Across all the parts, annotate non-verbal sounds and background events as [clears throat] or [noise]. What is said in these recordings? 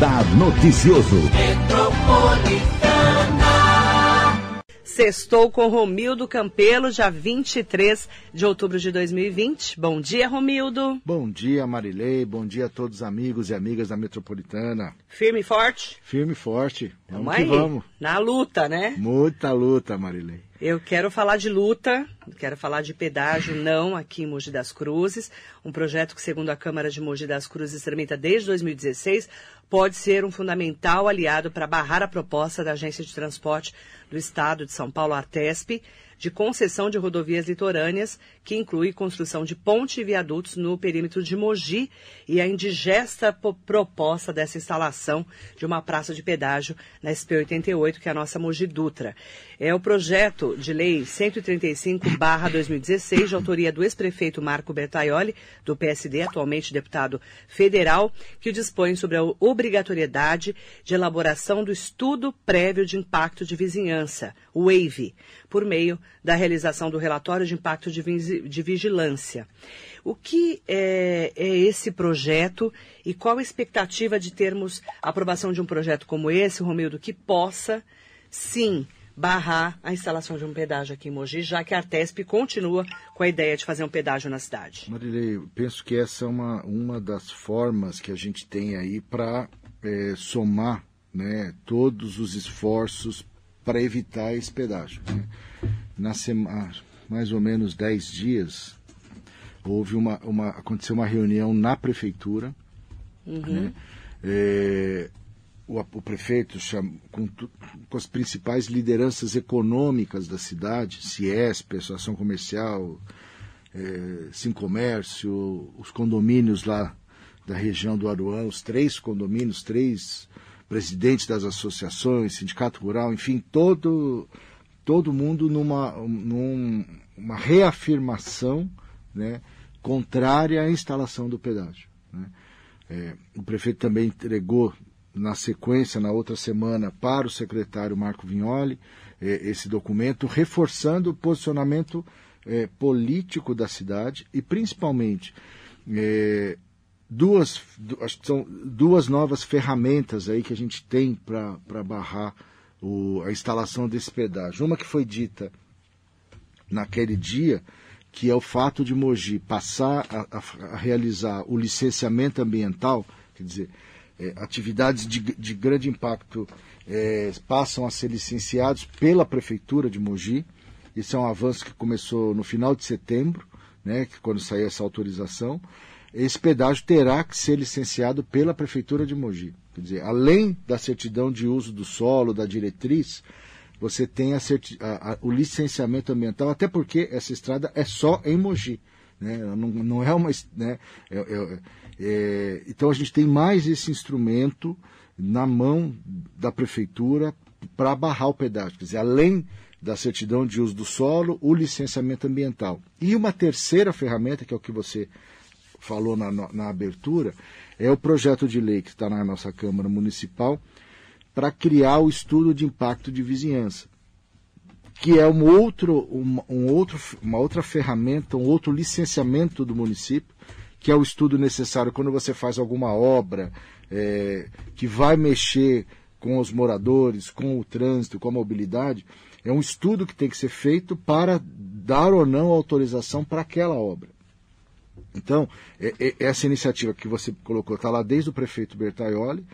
Radar Noticioso. Sextou com Romildo Campelo, dia 23 de outubro de 2020. Bom dia, Romildo. Bom dia, Marilei. Bom dia a todos os amigos e amigas da Metropolitana. Firme e forte? Firme e forte. Vamos, vamos aí. vamos. Na luta, né? Muita luta, Marilei. Eu quero falar de luta, quero falar de pedágio não aqui em Mogi das Cruzes, um projeto que, segundo a Câmara de Mogi das Cruzes, tramita desde 2016, pode ser um fundamental aliado para barrar a proposta da Agência de Transporte do Estado de São Paulo, Artesp, de concessão de rodovias litorâneas, que inclui construção de ponte e viadutos no perímetro de Mogi e a indigesta proposta dessa instalação de uma praça de pedágio na SP-88, que é a nossa Mogi Dutra. É o projeto de lei 135-2016, de autoria do ex-prefeito Marco Bertaioli, do PSD, atualmente deputado federal, que dispõe sobre a obrigatoriedade de elaboração do estudo prévio de impacto de vizinhança, o WAVE, por meio da realização do relatório de impacto de, vigilância. O que é, é, esse projeto e qual a expectativa de termos a aprovação de um projeto como esse, Romildo, que possa, sim, barrar a instalação de um pedágio aqui em Mogi, já que a Artesp continua com a ideia de fazer um pedágio na cidade? Marilei, penso que essa é uma, uma das formas que a gente tem aí para é, somar né, todos os esforços para evitar esse pedágio. Né? Na semana, mais ou menos 10 dias, houve uma, uma, aconteceu uma reunião na prefeitura. Uhum. Né? É, o, o, prefeito cham, com, com, as principais lideranças econômicas da cidade, Ciesp, Associação Comercial, é, Sim Comércio, os condomínios lá da região do Aruã, os três condomínios, três presidentes das associações, sindicato rural, enfim, todo, todo mundo numa, numa reafirmação né, contrária à instalação do pedágio. Né. É, o prefeito também entregou na sequência, na outra semana, para o secretário Marco Vignoli, é, esse documento, reforçando o posicionamento é, político da cidade e, principalmente, é, duas, que são duas novas ferramentas aí que a gente tem para barrar o, a instalação desse pedágio. Uma que foi dita naquele dia, que é o fato de Mogi passar a, a, a realizar o licenciamento ambiental, quer dizer, é, atividades de, de, grande impacto é, passam a ser licenciados pela Prefeitura de Mogi. Isso é um avanço que começou no final de setembro, né, quando saiu essa autorização esse pedágio terá que ser licenciado pela Prefeitura de Mogi. Quer dizer, além da certidão de uso do solo, da diretriz, você tem a a, a, o licenciamento ambiental, até porque essa estrada é só em Mogi. Né? Não, não é uma. Né? É, é, é, então a gente tem mais esse instrumento na mão da Prefeitura para barrar o pedágio. Quer dizer, além da certidão de uso do solo, o licenciamento ambiental. E uma terceira ferramenta, que é o que você falou na, na abertura, é o projeto de lei que está na nossa Câmara Municipal para criar o estudo de impacto de vizinhança, que é um outro, um, um outro, uma outra ferramenta, um outro licenciamento do município, que é o estudo necessário quando você faz alguma obra é, que vai mexer com os moradores, com o trânsito, com a mobilidade. É um estudo que tem que ser feito para dar ou não autorização para aquela obra. Então, é, é, essa iniciativa que você colocou está lá desde o prefeito Bertaioli.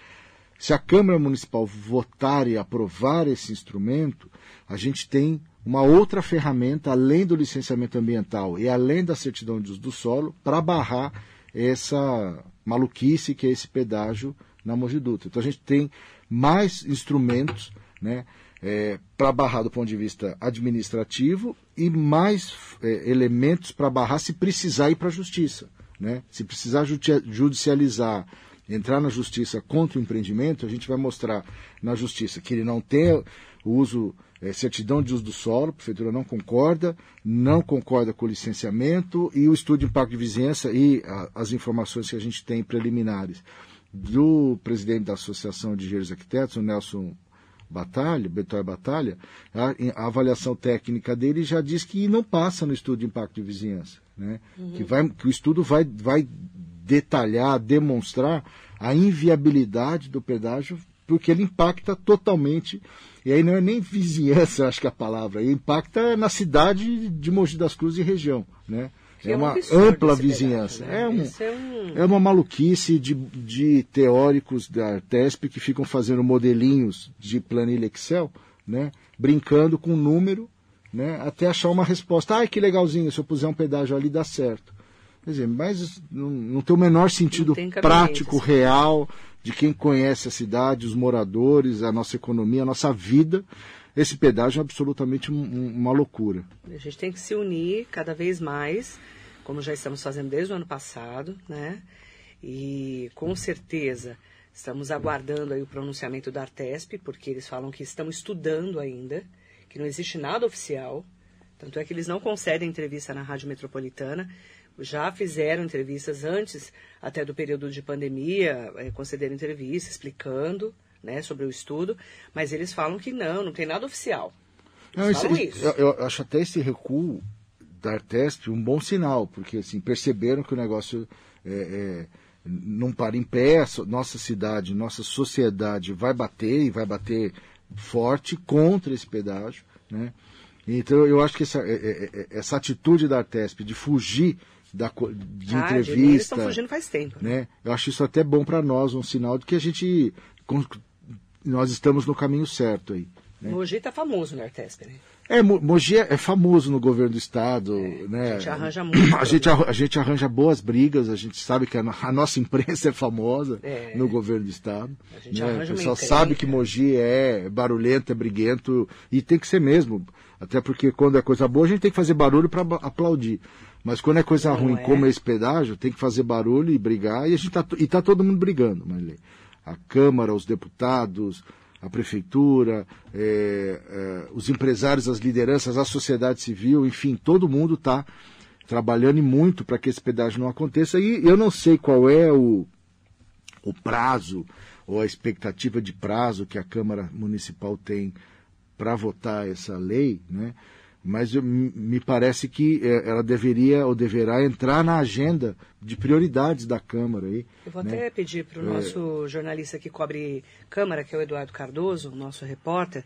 Se a Câmara Municipal votar e aprovar esse instrumento, a gente tem uma outra ferramenta, além do licenciamento ambiental e além da certidão de uso do solo, para barrar essa maluquice que é esse pedágio na Mogi Dutra. Então a gente tem mais instrumentos né, é, para barrar do ponto de vista administrativo e mais é, elementos para barrar se precisar ir para a justiça. Né? Se precisar judicializar, entrar na justiça contra o empreendimento, a gente vai mostrar na justiça que ele não tem o uso, é, certidão de uso do solo, a prefeitura não concorda, não concorda com o licenciamento e o estudo de impacto de vizinhança e a, as informações que a gente tem preliminares do presidente da Associação de Engenheiros Arquitetos, o Nelson Batalha, Betói Batalha, a, a, avaliação técnica dele já diz que não passa no estudo de impacto de vizinhança. Né? Uhum. Que, vai, que o estudo vai, vai detalhar, demonstrar a inviabilidade do pedágio, porque ele impacta totalmente, e aí não é nem vizinhança, [laughs] acho que é a palavra, ele impacta na cidade de Mogi das Cruzes e região, né? É é um uma ampla vizinhança. pedágio, né? É, um, é um- é uma maluquice de, de teóricos da Artesp que ficam fazendo modelinhos de planilha Excel, né? Brincando com número, né? Até achar uma resposta. Ai, que legalzinho, se eu puser um pedágio ali dá certo. Quer dizer, mas não, não tem o menor sentido prático, assim. real, de quem conhece a cidade, os moradores, a nossa economia, a nossa vida. Esse pedágio é absolutamente um- um- uma loucura. A gente tem que se unir cada vez mais, como já estamos fazendo desde o ano passado, né? E com certeza estamos aguardando aí o pronunciamento da Artesp, porque eles falam que estão estudando ainda, que não existe nada oficial. Tanto é que eles não concedem entrevista na Rádio Metropolitana. Já fizeram entrevistas antes, até do período de pandemia, eh, concederam entrevista explicando né, sobre o estudo, mas eles falam que não, não tem nada oficial. Não, isso- falam isso. Eu, eu acho até esse recuo da Artesp um bom sinal, porque assim, perceberam que o negócio é, é, não para em pé, nossa cidade, nossa sociedade vai bater e vai bater forte contra esse pedágio. Né? Então eu acho que essa, é, é, é, essa atitude da Artesp de fugir da, de Ah, mim, Eles entrevista estão fugindo faz tempo. né? né? Eu acho isso até bom para nós, um sinal de que a gente nós estamos no caminho certo aí. né? Mogi tá famoso no Artesp, né? É, Mo- Mogi é é famoso no governo do estado, né? a gente arranja [clears throat] muito A gente, arra- a gente arranja boas brigas, a gente sabe que a, a nossa [laughs] imprensa é famosa É. no governo do estado. A gente né? arranja O pessoal sabe que Mogi é barulhento, é briguento, e tem que ser mesmo. Até porque quando é coisa boa, a gente tem que fazer barulho para aplaudir. Mas quando é coisa Não ruim, é. como esse pedágio, tem que fazer barulho e brigar, e a gente tá, e tá todo mundo brigando, Marilei. A Câmara, os deputados, a Prefeitura, eh, eh, os empresários, as lideranças, a sociedade civil, enfim, todo mundo está trabalhando e muito para que esse pedágio não aconteça. E eu não sei qual é o, o prazo ou a expectativa de prazo que a Câmara Municipal tem para votar essa lei, né? Mas eu- me parece que eh, ela deveria ou deverá entrar na agenda de prioridades da Câmara. Aí, Eu vou né? até pedir para o nosso jornalista que cobre Câmara, que é o Eduardo Cardoso, nosso repórter,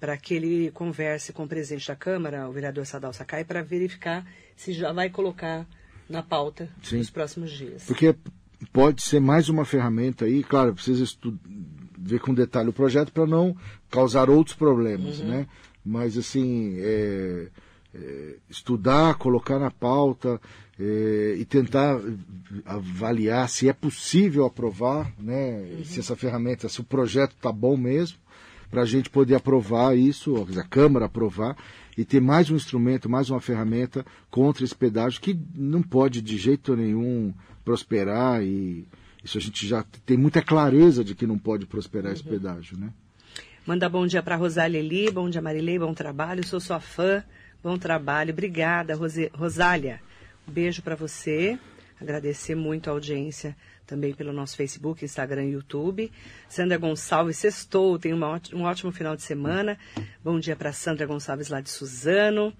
para que ele converse com o presidente da Câmara, o vereador Sadal Sakai, para verificar se já vai colocar na pauta Sim. nos próximos dias. Porque pode ser mais uma ferramenta aí, claro, precisa estu- ver com detalhe o projeto para não causar outros problemas, né? Mas assim, é, é, estudar, colocar na pauta é, e tentar avaliar se é possível aprovar, né? Se essa ferramenta, se o projeto está bom mesmo, para a gente poder aprovar isso, ou a Câmara aprovar e ter mais um instrumento, mais uma ferramenta contra esse pedágio que não pode de jeito nenhum prosperar e isso a gente já tem muita clareza de que não pode prosperar esse pedágio, né? Manda bom dia para Rosália Eli, bom dia Marilei, bom trabalho, sou sua fã, bom trabalho, obrigada Rose- Rosália. Um beijo para você, agradecer muito a audiência também pelo nosso Facebook, Instagram e YouTube. Sandra Gonçalves, sextou, óti- um ótimo final de semana. Bom dia para Sandra Gonçalves lá de Suzano.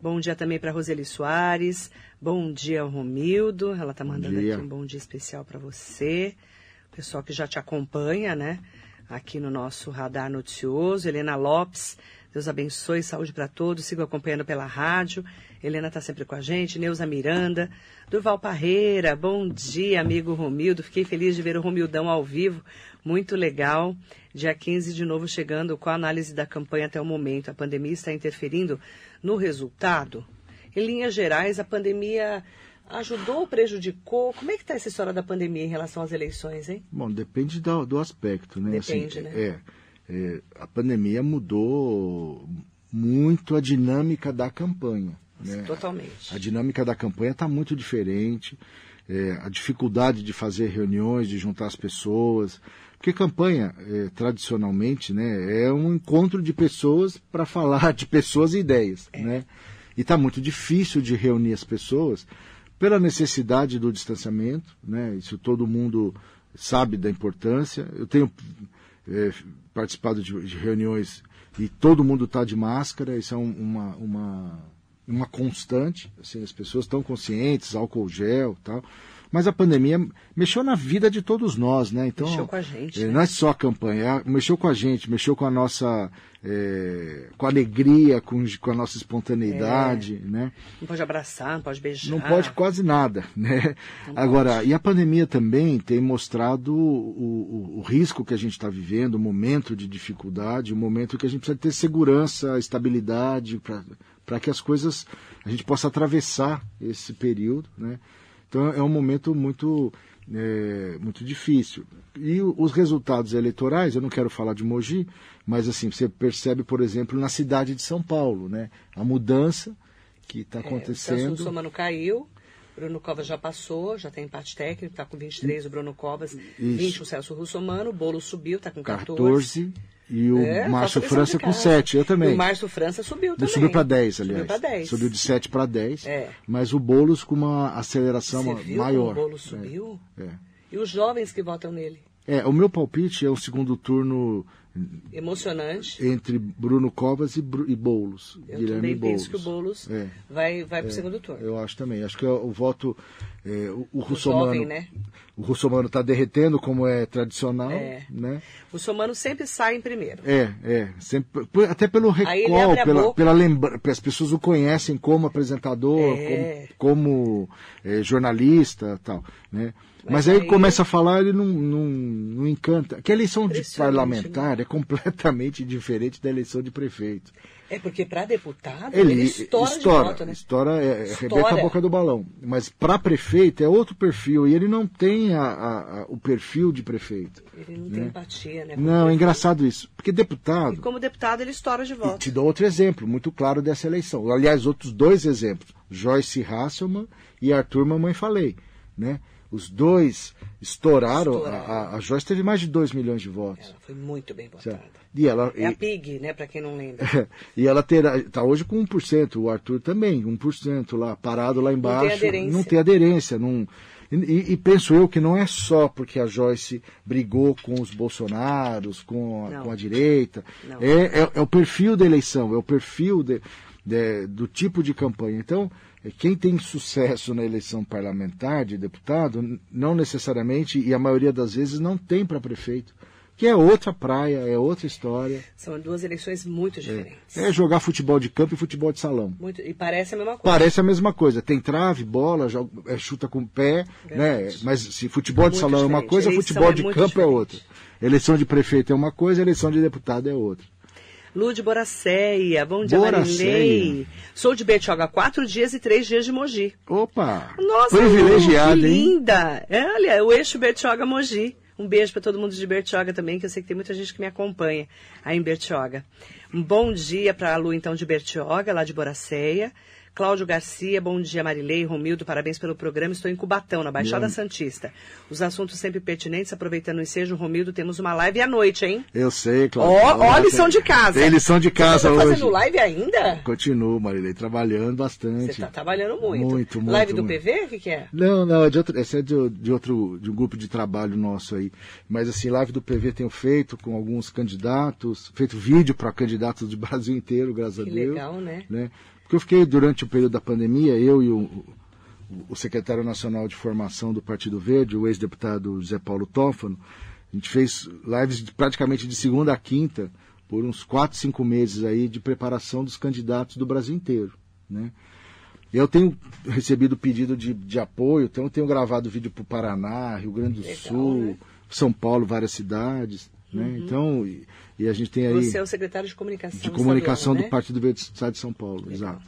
Bom dia também para Roseli Soares. Bom dia Romildo, ela está mandando aqui um bom dia especial para você. O pessoal que já te acompanha, né? Aqui no nosso radar noticioso. Helena Lopes, Deus abençoe, saúde para todos. Sigo acompanhando pela rádio. Helena está sempre com a gente. Neuza Miranda, Durval Parreira, bom dia, amigo Romildo. Fiquei feliz de ver o Romildão ao vivo. Muito legal. Dia 15 de novo chegando com a análise da campanha até o momento. A pandemia está interferindo no resultado? Em linhas gerais, a pandemia ajudou ou prejudicou? Como é que está essa história da pandemia em relação às eleições, hein? Bom, depende do, do aspecto, né? Depende, Assim, né? É, é, a pandemia mudou muito a dinâmica da campanha. Né? Totalmente. A dinâmica da campanha está muito diferente. é, a dificuldade de fazer reuniões, de juntar as pessoas. Porque campanha, é, tradicionalmente, né, é um encontro de pessoas para falar de pessoas e ideias. Né? E está muito difícil de reunir as pessoas pela necessidade do distanciamento. Né? Isso todo mundo sabe da importância. Eu tenho é, participado de, de reuniões e todo mundo está de máscara. Isso é um- uma, uma, uma constante. Assim, as pessoas estão conscientes, álcool gel tal. Mas a pandemia mexeu na vida de todos nós, né? Então, mexeu com a gente. É, né? Não é só a campanha, é, mexeu com a gente, mexeu com a nossa. É, com a alegria, com, com a nossa espontaneidade, É. né? Não pode abraçar, não pode beijar. Não pode quase nada, [laughs] né? Agora, e a pandemia também tem mostrado o, o, o risco que a gente está vivendo, o momento de dificuldade, o momento que a gente precisa ter segurança, estabilidade, para que as coisas, a gente possa atravessar esse período, né? Então é um momento muito, é, muito difícil. E os resultados eleitorais, eu não quero falar de Mogi, mas assim, você percebe, por exemplo, na cidade de São Paulo, né? A mudança que está É, o Celso acontecendo. Russomano caiu, Bruno Covas já passou, já tem empate técnico, está com 23 o Bruno Covas, 20 o Celso Russomano, o Bolo subiu, está com 14. 14 e o É, Márcio França com casa. 7. Eu também. E o Márcio França subiu também. subiu para 10, aliás. Subiu para 10. Subiu de 7 para 10. É. Mas o Boulos com uma aceleração Você viu maior. o Bolo subiu? É. E os jovens que votam nele? É, o meu palpite é o segundo turno Emocionante. entre Bruno Covas e, Bru- e Boulos. Eu Guilherme também Boulos. penso que o Boulos É. vai, vai para o segundo turno. Eu acho também. Acho que o, o voto. É, o, o O Russomano. jovem, né? O Russomano está derretendo, como é tradicional. É. Né? O Somano sempre sai em primeiro. É, é. Sempre, até pelo recall, pela, pela lembrança. As pessoas o conhecem como apresentador, É. como, como, é, jornalista tal. Né? Mas, Mas aí, aí- começa a falar, ele não, não, não encanta. Que a eleição de Impressionante, parlamentar é completamente [laughs] diferente da eleição de prefeito. É porque para deputado ele, Ele estoura, estoura, de voto, né? estoura, é, Estoura. arrebenta a boca do balão. Mas para prefeito é outro perfil e ele não tem a- a- a- o perfil de prefeito. Ele não tem empatia, né? Não, é engraçado isso. Porque E deputado. como deputado ele estoura de E voto. te dou outro exemplo, muito claro dessa eleição. Aliás, outros dois exemplos. Joyce Hasselman e Arthur Mamãe Falei. Né? Os dois estouraram. Estouraram. A, a- a Joyce teve mais de 2 milhões de votos. Ela foi muito bem votada. certo? E ela, É a e- PIG, né? Para quem não lembra. [laughs] e ela terá, tá hoje com 1%, o Arthur também, 1% lá, parado lá embaixo. aderência. Não tem aderência. Não, e, e penso eu que não é só porque a Joyce brigou com os Bolsonaros, com a, Não. com a direita. Não. É, é, é o perfil da eleição, é o perfil de- de- do tipo de campanha. Então, quem tem sucesso na eleição parlamentar de deputado, não necessariamente, e a maioria das vezes, não tem para prefeito. Que é outra praia, é outra história. São duas eleições muito diferentes. É jogar futebol de campo e futebol de salão. Muito, e parece a mesma coisa. Parece a mesma coisa. Tem trave, bola, joga, é, chuta com o pé, né? Verdade. Mas se futebol de Muito salão é uma diferente. coisa, Eleição futebol é de campo é diferente. outra. Eleição de prefeito é uma coisa, eleição de deputado é outra. Lude Boracéia, bom dia, Boracéia. Marilei. Sou de Betioga, quatro dias e três dias de Mogi. Opa! Nossa, privilegiado, que hein? linda! É, olha, o eixo Bertioga Mogi. Um beijo para todo mundo de Bertioga também, que eu sei que tem muita gente que me acompanha aí em Bertioga. Um bom dia para a Lu, então, de Bertioga, lá de Boracéia. Cláudio Garcia, bom dia, Marilei, Romildo, parabéns pelo programa. Estou em Cubatão, na Baixada Santista. Os assuntos sempre pertinentes, aproveitando o ensejo, Romildo, temos uma live à noite, hein? Eu sei, Cláudio. Ó, Tem- lição de casa. Tem lição de casa Você tá hoje. fazendo live ainda? Continuo, Marilei, trabalhando bastante. Você está trabalhando muito. Muito, muito, Live do muito. PV, o que, que é? Não, não, é de outro, esse é de, de outro, de um grupo de trabalho nosso aí. Mas assim, live do PV tenho feito com alguns candidatos, feito vídeo para candidatos do [laughs] Brasil inteiro, graças Que a Deus. legal, né? Porque eu fiquei durante o período da pandemia, eu e o, o- secretário nacional de formação do Partido Verde, o ex-deputado José Paulo Tófano, a gente fez lives de- praticamente de segunda a quinta, por uns quatro, cinco meses aí de preparação dos candidatos do Brasil inteiro, né? Eu tenho recebido pedido de, de apoio, então eu tenho gravado vídeo para o Paraná, Rio Grande do Legal, Sul, né? São Paulo, várias cidades, né? Então, e, a gente tem aí Você é o secretário de comunicação. de comunicação estadual, do né? Partido Verde do Estado de São Paulo, exato.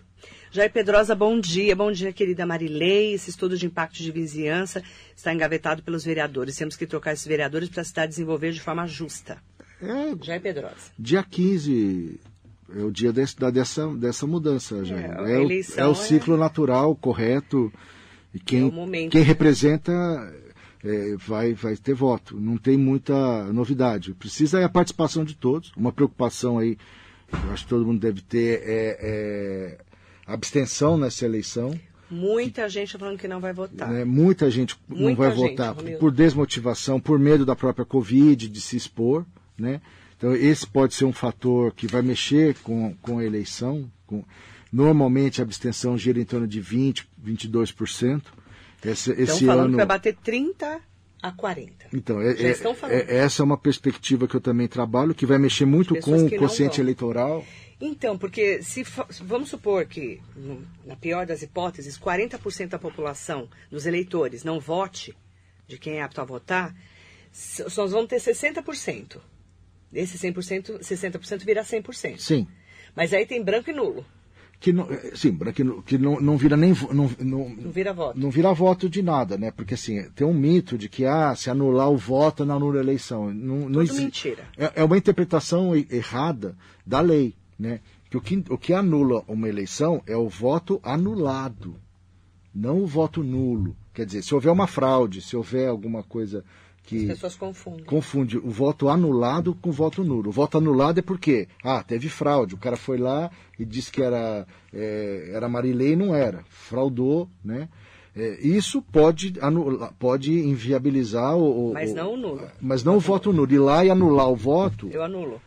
Jair Pedrosa, bom dia. Bom dia, querida Marilei. Esse estudo de impacto de vizinhança está engavetado pelos vereadores. Temos que trocar esses vereadores para a cidade desenvolver de forma justa. É, Jair Pedrosa. dia 15 é o dia desse, da, dessa, dessa mudança, É, o, eleição é o é- ciclo natural, correto. E quem, É o momento. quem representa é, vai, vai ter voto. Não tem muita novidade. Precisa é a participação de todos. Uma preocupação aí, eu acho que todo mundo deve ter, é, é abstenção nessa eleição. Muita gente falando que não vai votar. né? Muita gente não Muita vai gente, votar Romildo. por desmotivação, por medo da própria Covid, de se expor. Né? Então, esse pode ser um fator que vai mexer com, com a eleição. Com... Normalmente, a abstenção gira em torno de 20%, 22%. Esse, Estão esse falando ano... que vai bater 30 a 40. Então, é, é- é- essa é uma perspectiva que eu também trabalho, que vai mexer muito com o quociente eleitoral. Então, porque se vamos supor que, na pior das hipóteses, 40% da população, dos eleitores, não vote de quem é apto a votar, nós vamos ter 60%. Desse 100%, 60% vira 100%. Sim. Mas aí tem branco e nulo, Que não, é, sim, que, não- que não, não vira nem não, não, não vira voto. não vira voto de nada, né? Porque assim, tem um mito de que ah, se anular o voto, não anula a eleição. Não, não Tudo exi- mentira. É, é uma interpretação errada da lei, né? Que o, que o que anula uma eleição é o voto anulado, não o voto nulo. Quer dizer, se houver uma fraude, se houver alguma coisa As que pessoas confundem. confunde o voto anulado com o voto nulo. O voto anulado é porque, ah, teve fraude, o cara foi lá e disse que era, é, era Marilei e não era, fraudou, né? É, isso pode, anular, pode inviabilizar o, Mas não o nulo. Mas não o voto nulo. Ir lá e anular o voto, Eu anulo.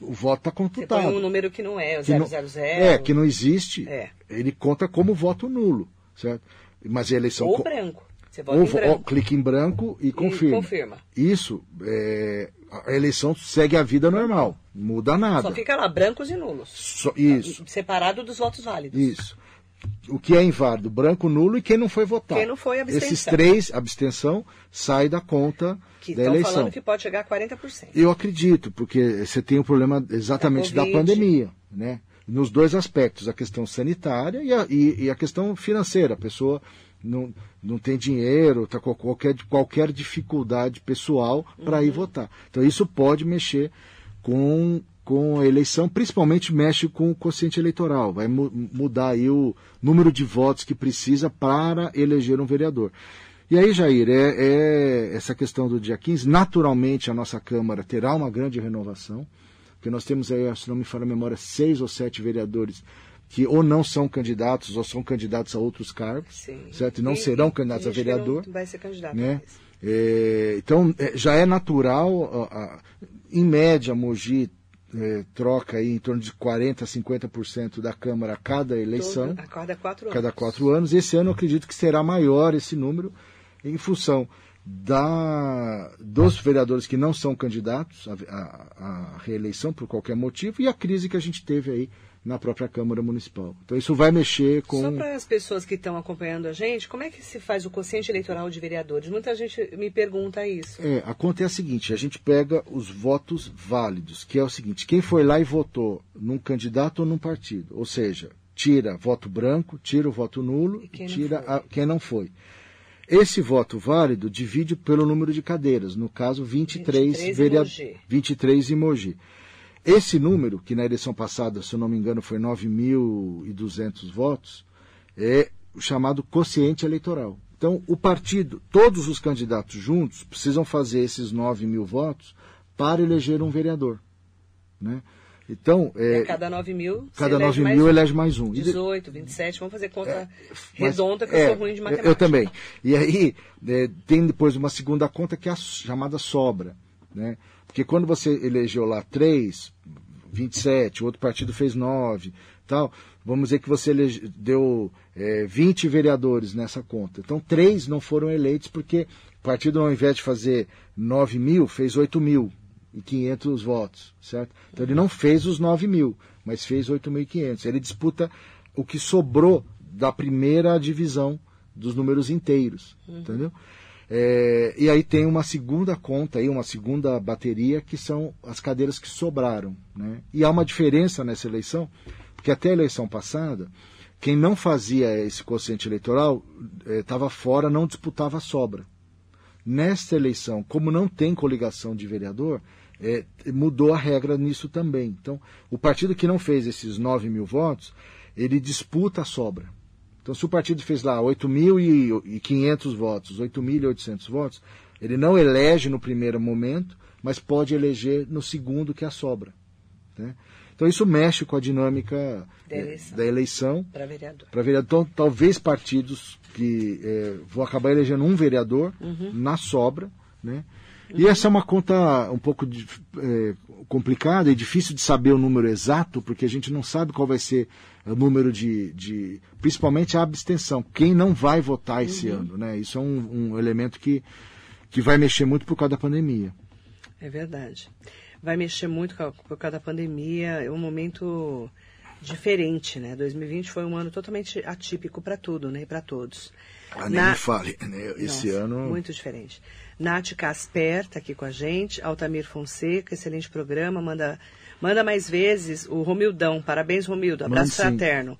o voto está Você põe computado. um número que não é, o Que não- 000. é, que não existe, É. ele conta como voto nulo, certo? Mas a eleição... Ou co- branco. Você vota em clica em branco e confirma. confirma. Isso, é, a eleição segue a vida normal, muda nada. Só fica lá, brancos e nulos. Só- isso, Separado dos votos válidos. isso. O que é inválido? Branco, nulo e quem não foi votar. Quem não foi, abstenção. Esses três, abstenção, sai da conta Que da estão eleição. falando que pode chegar a 40%. Eu acredito, porque você tem o problema exatamente Da da, pandemia, né? Nos dois aspectos, a questão sanitária e a, e- e a questão financeira. A pessoa não, não tem dinheiro, está com qualquer, qualquer dificuldade pessoal para Uhum. ir votar. Então isso pode mexer com, com a eleição, principalmente mexe com o quociente eleitoral, vai mu- mudar aí o número de votos que precisa para eleger um vereador. E aí, Jair, é, é essa questão do dia 15, naturalmente a nossa Câmara terá uma grande renovação, porque nós temos aí, se não me falha a memória, seis ou sete vereadores que ou não são candidatos ou são candidatos a outros cargos, Sim. certo? E não E- serão candidatos a que não vereador vai ser candidato né? É, então, é, já é natural, a- a- em média, Mogi é, troca aí em torno de 40% a 50% da Câmara a cada eleição, Todo- a cada quatro anos. cada quatro anos. Esse ano eu acredito que será maior esse número, em função da, dos vereadores que não são candidatos à, à- à reeleição por qualquer motivo e a crise que a gente teve aí na própria Câmara Municipal. Então isso vai mexer com... Só para as pessoas que estão acompanhando a gente, como é que se faz o quociente eleitoral de vereadores? Muita gente me pergunta isso. É, a conta é a seguinte: a gente pega os votos válidos, que é o seguinte: quem foi lá e votou num candidato ou num partido, ou seja, tira voto branco, tira o voto nulo E quem não tira foi? a- quem não foi. Esse voto válido divide pelo número de cadeiras, no caso 23, 23 em verea- Mogi. 23 em Mogi. Esse número, que na eleição passada, se eu não me engano, foi 9.200 votos, é o chamado quociente eleitoral. Então, o partido, todos os candidatos juntos, precisam fazer esses 9 mil votos para eleger um vereador. Né? Então, é, cada 9 mil, cada elege 9 mais mil um. elege mais um. E de- 18, 27, vamos fazer conta mas- redonda, que é, eu sou ruim de eu- matemática. Eu também. E aí, é, tem depois uma segunda conta que é a chamada sobra. Né? Porque quando você elegeu lá 3, 27, o outro partido fez 9, tal, vamos dizer que você elege- deu é, 20 vereadores nessa conta. Então, três não foram eleitos porque o partido, ao invés de fazer 9 mil, fez 8 mil e 500 votos, certo? Então, ele não fez os 9 mil, mas fez 8.500. Ele disputa o que sobrou da primeira divisão dos números inteiros, entendeu? É, e aí tem uma segunda conta aí, uma segunda bateria que são as cadeiras que sobraram, né? E há uma diferença nessa eleição, porque até a eleição passada, quem não fazia esse quociente eleitoral estava fora, não disputava a sobra. Nesta eleição, como não tem coligação de vereador, é, mudou a regra nisso também. Então, o partido que não fez esses 9 mil votos, ele disputa a sobra. Então, se o partido fez lá 8.500 votos, 8.800 votos, ele não elege no primeiro momento, mas pode eleger no segundo, que é a sobra. né? Então, isso mexe com a dinâmica Da eh, eleição. Para vereador. para vereador. Então, talvez partidos que eh, vão acabar elegendo um vereador Uhum. na sobra, né? E essa é uma conta um pouco de, é, complicada e difícil de saber o número exato, porque a gente não sabe qual vai ser o número de. de principalmente a abstenção. Quem não vai votar esse Uhum. ano, né? Isso é um, um elemento que, que vai mexer muito por causa da pandemia. É verdade. Vai mexer muito por causa da pandemia, é um momento diferente, né? 2020 foi um ano totalmente atípico para tudo, né? Para todos. Ah, nem Na- me fale, né? Esse Nossa, ano. Muito diferente. Nath Casper está aqui com a gente. Altamir Fonseca, excelente programa. Manda, manda mais vezes o Romildão. Parabéns, Romildo. Abraço sim. fraterno. Al-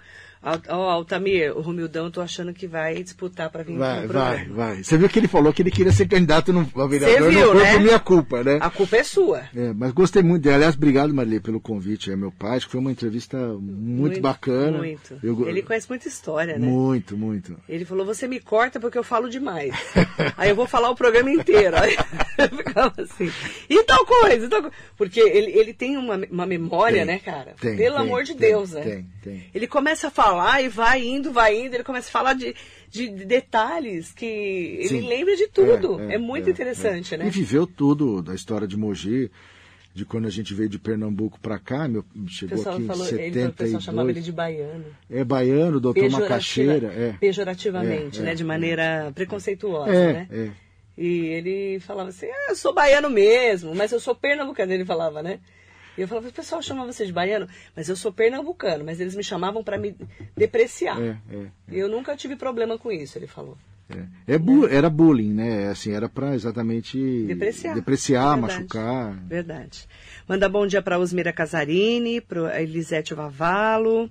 Ó, Altamir, o Romildão, tô achando que vai disputar para vir Vai, vai, programa. vai. Você viu que ele falou que ele queria ser candidato no a vereador, Você viu, não foi né? por minha culpa, né? A culpa é sua. É, mas gostei muito dele. Aliás, obrigado, Maria, pelo convite. É meu pai, acho que foi uma entrevista muito, bacana. Muito. Eu Ele conhece muita história, né? Muito, muito. Ele falou, você me corta porque eu falo demais. [laughs] Aí eu vou falar o programa inteiro. Aí [laughs] eu ficava assim. E tal coisa, e tal coisa. Porque ele, ele tem uma, uma memória, Tem, né, cara? tem, Pelo tem, amor de Deus, né? tem, tem. Ele começa a falar e vai indo, vai indo, ele começa a falar de, de detalhes que ele Sim. lembra de tudo. É, muito é, interessante, é. né? E viveu tudo da história de Mogi, de quando a gente veio de Pernambuco para cá, meu, chegou aqui em falou, ele, falou- o pessoal chamava ele 72. de baiano. É baiano, doutor Macaxeira. É. Pejorativamente, É, né? é, De maneira preconceituosa, É, né? é. E ele falava assim, ah, eu sou baiano mesmo, mas eu sou pernambucano, ele falava, né? E eu falava, o pessoal chama você de baiano, mas eu sou pernambucano, mas eles me chamavam para me depreciar. É, é, E eu nunca tive problema com isso, ele falou. É. É bu- Era bullying, né? Assim, era para exatamente Depreciar. depreciar, Verdade. machucar. Verdade. Manda bom dia para Osmira Casarini, para Elisete Vavalo.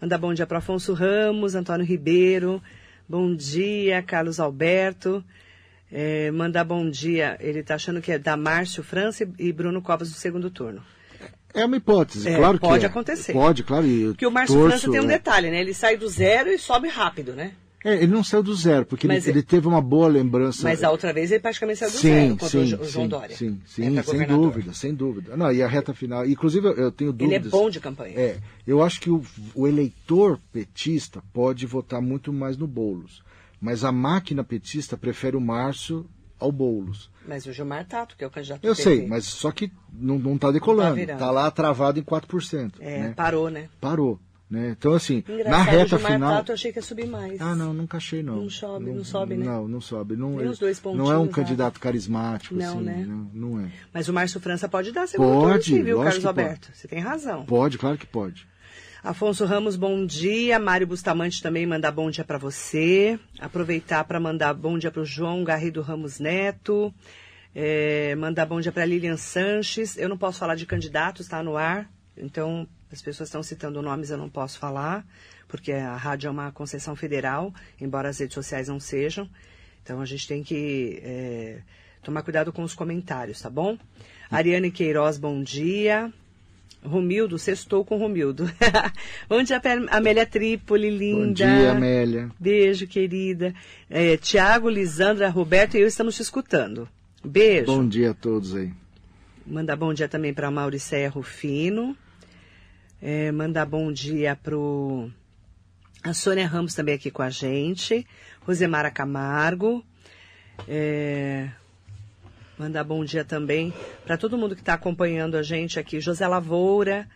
Manda bom dia para Afonso Ramos, Antônio Ribeiro. Bom dia, Carlos Alberto. É, mandar bom dia, ele está achando que é da Márcio França e Bruno Covas no segundo turno. É uma hipótese, É, claro que pode é. acontecer. Pode, claro. E eu Porque o Márcio torço, França tem um é. detalhe, né? Ele sai do zero e sobe rápido, né? É, ele não saiu do zero, porque ele, é- ele teve uma boa lembrança. Mas a outra vez ele praticamente saiu do sim, zero contra sim, o Jo- o João sim, Dória. Sim, sim, pra sem dúvida, sem dúvida. Não, e a reta final. Inclusive, eu, tenho Ele dúvidas. é bom de campanha. É, eu acho que o, o eleitor petista pode votar muito mais no Boulos. Mas a máquina petista prefere o Márcio ao Boulos. Mas o Gilmar Tato, que é o candidato Eu PT, sei, mas só que não, não tá decolando. virando. tá lá travado em 4%. É, né? parou, né? Parou. Né? Então, assim, Engraçado, na o reta Gilmar final. Tato eu achei que ia subir mais. Ah, não, nunca achei, não. Não sobe, não sobe, né? Não, não sobe. Não, dois não é um candidato carismático, Não, assim. né? Não, não é. Mas o Márcio França pode dar segundo turno, Pode, sim, viu, Carlos Alberto? Você tem razão. Pode, claro que pode. Afonso Ramos, bom dia. Mário Bustamante também mandar bom dia para você. Aproveitar para mandar bom dia para o João Garrido Ramos Neto. É, mandar bom dia para Lilian Sanches. Eu não posso falar de candidatos, está no ar. Então, as pessoas estão citando nomes, eu não posso falar, porque a rádio é uma concessão federal, embora as redes sociais não sejam. Então, a gente tem que é, tomar cuidado com os comentários, tá bom? Ariane Queiroz, bom dia. Romildo, sextou com Romildo. [laughs] Bom dia, Amélia Trípoli, linda. Bom dia, Amélia. Beijo, querida. É, Tiago, Lisandra, Roberto e eu estamos te escutando. Beijo. Bom dia a todos aí. Mandar bom dia também para Mauricéia Rufino. É, mandar bom dia pro a Sônia Ramos também aqui com a gente. Rosemara Camargo. É, mandar bom dia também para todo mundo que está acompanhando a gente aqui. José Lavoura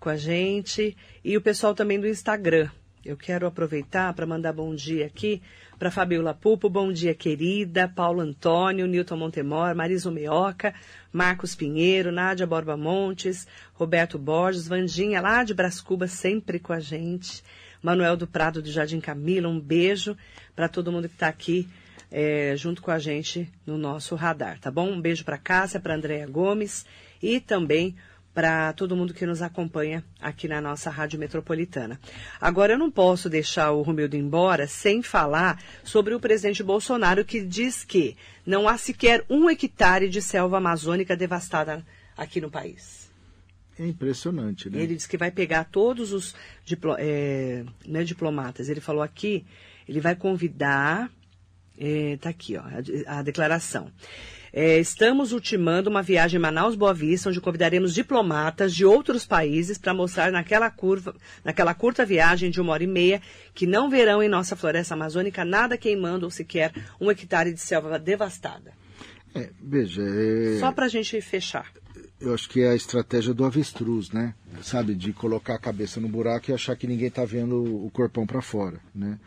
com a gente. E o pessoal também do Instagram. Eu quero aproveitar para mandar bom dia aqui para Fabiola Pupo, bom dia querida, Paulo Antônio, Nilton Montemor, Marisa Meoca, Marcos Pinheiro, Nádia Borba Montes, Roberto Borges, Vandinha lá de Brascuba, sempre com a gente, Manuel do Prado do Jardim Camila, um beijo para todo mundo que está aqui é, junto com a gente no nosso radar, tá bom? Um beijo para Cássia, para Andréia Gomes e também para todo mundo que nos acompanha aqui na nossa Rádio Metropolitana. Agora, eu não posso deixar o Romildo embora sem falar sobre o presidente Bolsonaro, que diz que não há sequer um hectare de selva amazônica devastada aqui no país. É impressionante, né? Ele diz que vai pegar todos os diplo- é, né, diplomatas. Ele falou aqui, ele vai convidar. Está aqui, ó, a, a declaração. É, estamos ultimando uma viagem em Manaus-Boa Vista, onde convidaremos diplomatas de outros países para mostrar naquela, curva, naquela curta viagem de uma hora e meia que não verão em nossa floresta amazônica nada queimando ou sequer um hectare de selva devastada. É, veja. É... Só para a gente fechar. Eu acho que é a estratégia do avestruz, né? Sabe, de colocar a cabeça no buraco e achar que ninguém está vendo o corpão para fora, né?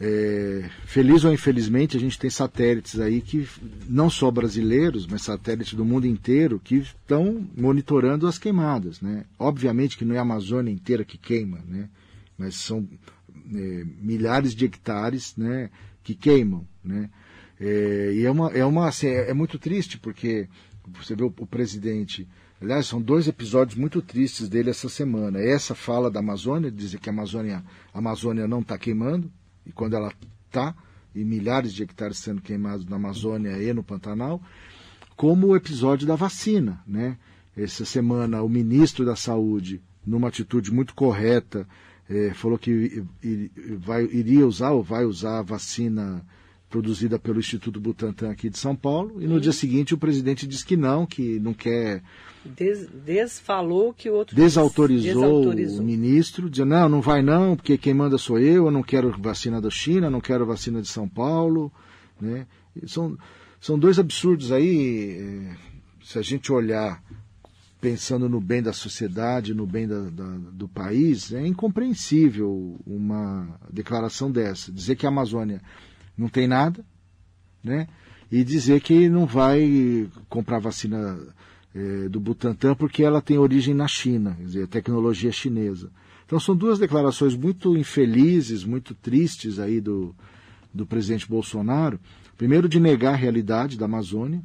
É, feliz ou infelizmente, a gente tem satélites aí que, não só brasileiros, mas satélites do mundo inteiro, que estão monitorando as queimadas. Né? Obviamente que não é a Amazônia inteira que queima, né? mas são é, milhares de hectares né, que queimam. Né? É, e é, uma, é, uma, assim, é, é, muito triste, porque você vê o, o presidente. Aliás, são dois episódios muito tristes dele essa semana. Essa fala da Amazônia, dizer que a Amazônia, a Amazônia não está queimando, e quando ela está, e milhares de hectares sendo queimados na Amazônia e no Pantanal, como o episódio da vacina. Né? Essa semana, o ministro da Saúde, numa atitude muito correta, eh, falou que vai, iria usar ou vai usar a vacina produzida pelo Instituto Butantan aqui de São Paulo, e no dia seguinte o presidente disse que não, que não quer. Des, desfalou que o outro. Desautorizou, desautorizou, o ministro, dizendo: não, não vai não, porque quem manda sou eu, eu não quero vacina da China, não quero vacina de São Paulo. Né? São, são dois absurdos aí, é, se a gente olhar pensando no bem da sociedade, no bem da, da, do país, é incompreensível uma declaração dessa. Dizer que a Amazônia não tem nada, né? E dizer que não vai comprar vacina é, do Butantan porque ela tem origem na China, quer dizer, tecnologia chinesa. Então são duas declarações muito infelizes, muito tristes aí do, do presidente Bolsonaro. Primeiro de negar a realidade da Amazônia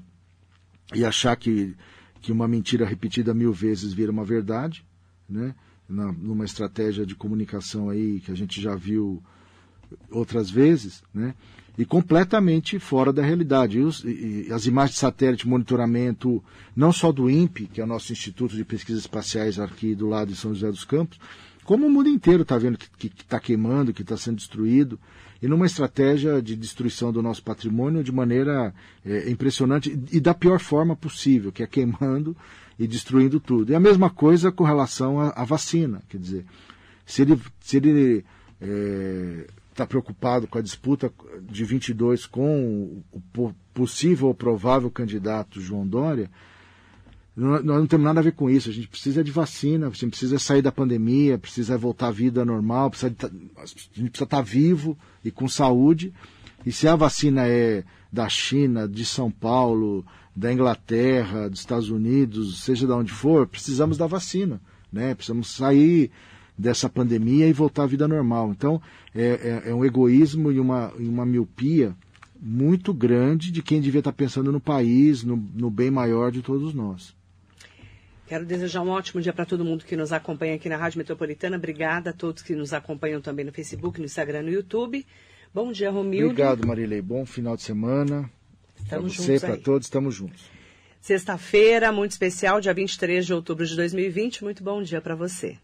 e achar que, que uma mentira repetida mil vezes vira uma verdade, né? Na, numa estratégia de comunicação aí que a gente já viu outras vezes, né? e completamente fora da realidade. E, os, e, as imagens de satélite, monitoramento, não só do INPE, que é o nosso Instituto de Pesquisas Espaciais aqui do lado de São José dos Campos, como o mundo inteiro está vendo que está queimando, que está sendo destruído, e numa estratégia de destruição do nosso patrimônio de maneira é, impressionante e da pior forma possível, que é queimando e destruindo tudo. E a mesma coisa com relação à, vacina, quer dizer, se ele, se ele é, está preocupado com a disputa de 22 com o possível ou provável candidato João Dória, nós não temos nada a ver com isso. A gente precisa de vacina, a gente precisa sair da pandemia, precisa voltar à vida normal, precisa de, a gente precisa estar vivo e com saúde. E se a vacina é da China, de São Paulo, da Inglaterra, dos Estados Unidos, seja de onde for, precisamos da vacina. Né? Precisamos sair dessa pandemia e voltar à vida normal. Então, é, é, é um egoísmo e uma, e uma miopia muito grande de quem devia estar pensando no país, no, no bem maior de todos nós. Quero desejar um ótimo dia para todo mundo que nos acompanha aqui na Rádio Metropolitana. Obrigada a todos que nos acompanham também no Facebook, no Instagram, no YouTube. Bom dia, Romildo. Obrigado, Marilei. Bom final de semana. Estamos para você, para todos, estamos juntos. Sexta-feira, muito especial, dia 23 de outubro de 2020. Muito bom dia para você.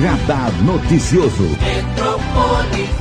Radar Noticioso.